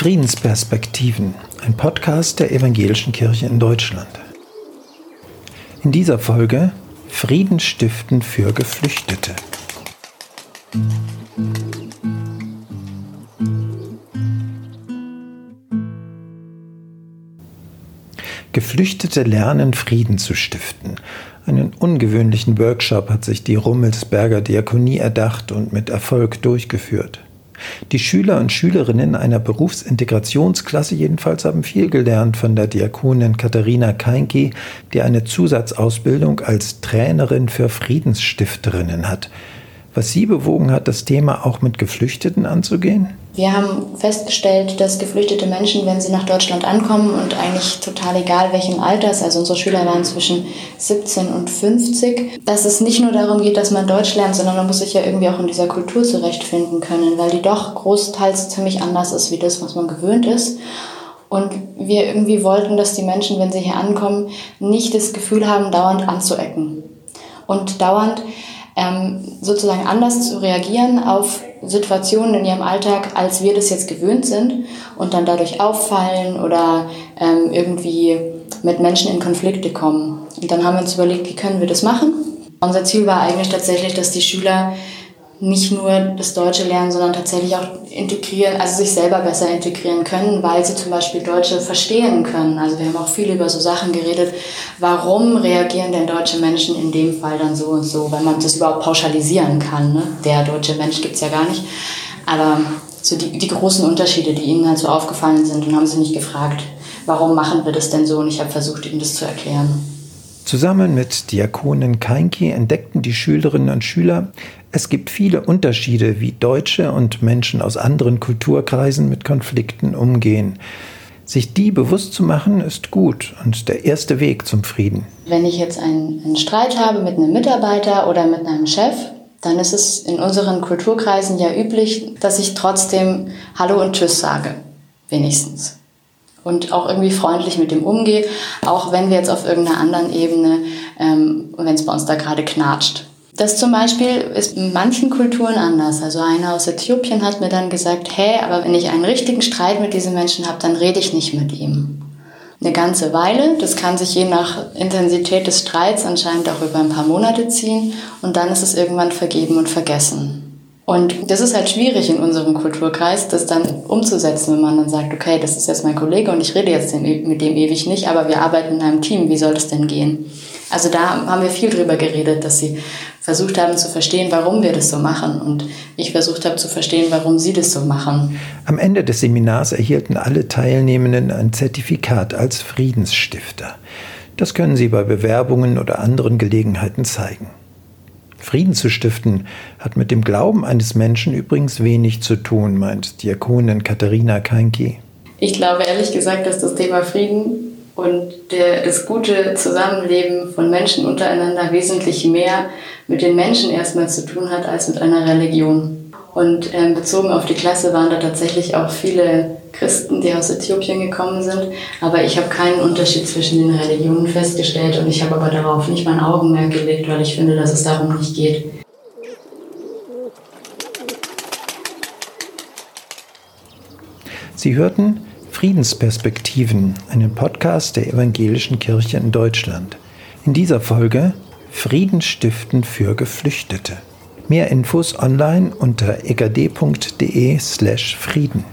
Friedensperspektiven, ein Podcast der Evangelischen Kirche in Deutschland. In dieser Folge Frieden stiften für Geflüchtete. Geflüchtete lernen Frieden zu stiften. Einen ungewöhnlichen Workshop hat sich die Rummelsberger Diakonie erdacht und mit Erfolg durchgeführt. Die Schüler und Schülerinnen einer Berufsintegrationsklasse jedenfalls haben viel gelernt von der Diakonin Katharina Keinke, die eine Zusatzausbildung als Trainerin für Friedensstifterinnen hat. Was sie bewogen hat, das Thema auch mit Geflüchteten anzugehen? Wir haben festgestellt, dass geflüchtete Menschen, wenn sie nach Deutschland ankommen und eigentlich total egal welchen Alters, also unsere Schüler waren zwischen 17 und 50, dass es nicht nur darum geht, dass man Deutsch lernt, sondern man muss sich ja irgendwie auch in dieser Kultur zurechtfinden können, weil die doch großteils ziemlich anders ist wie das, was man gewöhnt ist. Und wir irgendwie wollten, dass die Menschen, wenn sie hier ankommen, nicht das Gefühl haben, dauernd anzuecken und dauernd ähm, sozusagen anders zu reagieren auf Situationen in ihrem Alltag, als wir das jetzt gewöhnt sind und dann dadurch auffallen oder ähm, irgendwie mit Menschen in Konflikte kommen. Und dann haben wir uns überlegt, wie können wir das machen? Unser Ziel war eigentlich tatsächlich, dass die Schüler nicht nur das Deutsche lernen, sondern tatsächlich auch integrieren, also sich selber besser integrieren können, weil sie zum Beispiel Deutsche verstehen können. Also wir haben auch viel über so Sachen geredet. Warum reagieren denn deutsche Menschen in dem Fall dann so und so, wenn man das überhaupt pauschalisieren kann? Ne? Der deutsche Mensch gibt's ja gar nicht. Aber so die, die großen Unterschiede, die ihnen halt so aufgefallen sind und haben sie nicht gefragt, warum machen wir das denn so? Und ich habe versucht, ihnen das zu erklären. Zusammen mit Diakonin Keinki entdeckten die Schülerinnen und Schüler, es gibt viele Unterschiede, wie Deutsche und Menschen aus anderen Kulturkreisen mit Konflikten umgehen. Sich die bewusst zu machen, ist gut und der erste Weg zum Frieden. Wenn ich jetzt einen, einen Streit habe mit einem Mitarbeiter oder mit einem Chef, dann ist es in unseren Kulturkreisen ja üblich, dass ich trotzdem Hallo und Tschüss sage. Wenigstens und auch irgendwie freundlich mit dem umgehe, auch wenn wir jetzt auf irgendeiner anderen Ebene, ähm, wenn es bei uns da gerade knatscht. Das zum Beispiel ist in manchen Kulturen anders. Also einer aus Äthiopien hat mir dann gesagt, hey, aber wenn ich einen richtigen Streit mit diesem Menschen habe, dann rede ich nicht mit ihm. Eine ganze Weile, das kann sich je nach Intensität des Streits anscheinend auch über ein paar Monate ziehen und dann ist es irgendwann vergeben und vergessen. Und das ist halt schwierig in unserem Kulturkreis, das dann umzusetzen, wenn man dann sagt, okay, das ist jetzt mein Kollege und ich rede jetzt mit dem ewig nicht, aber wir arbeiten in einem Team, wie soll das denn gehen? Also da haben wir viel drüber geredet, dass sie versucht haben zu verstehen, warum wir das so machen und ich versucht habe zu verstehen, warum sie das so machen. Am Ende des Seminars erhielten alle Teilnehmenden ein Zertifikat als Friedensstifter. Das können sie bei Bewerbungen oder anderen Gelegenheiten zeigen. Frieden zu stiften hat mit dem Glauben eines Menschen übrigens wenig zu tun, meint Diakonin Katharina Keinke. Ich glaube ehrlich gesagt, dass das Thema Frieden und der, das gute Zusammenleben von Menschen untereinander wesentlich mehr mit den Menschen erstmal zu tun hat als mit einer Religion. Und ähm, bezogen auf die Klasse waren da tatsächlich auch viele Christen, die aus Äthiopien gekommen sind. Aber ich habe keinen Unterschied zwischen den Religionen festgestellt und ich habe aber darauf nicht mein Augenmerk gelegt, weil ich finde, dass es darum nicht geht. Sie hörten Friedensperspektiven, einen Podcast der Evangelischen Kirche in Deutschland. In dieser Folge Frieden stiften für Geflüchtete. Mehr Infos online unter egd.de slash Frieden.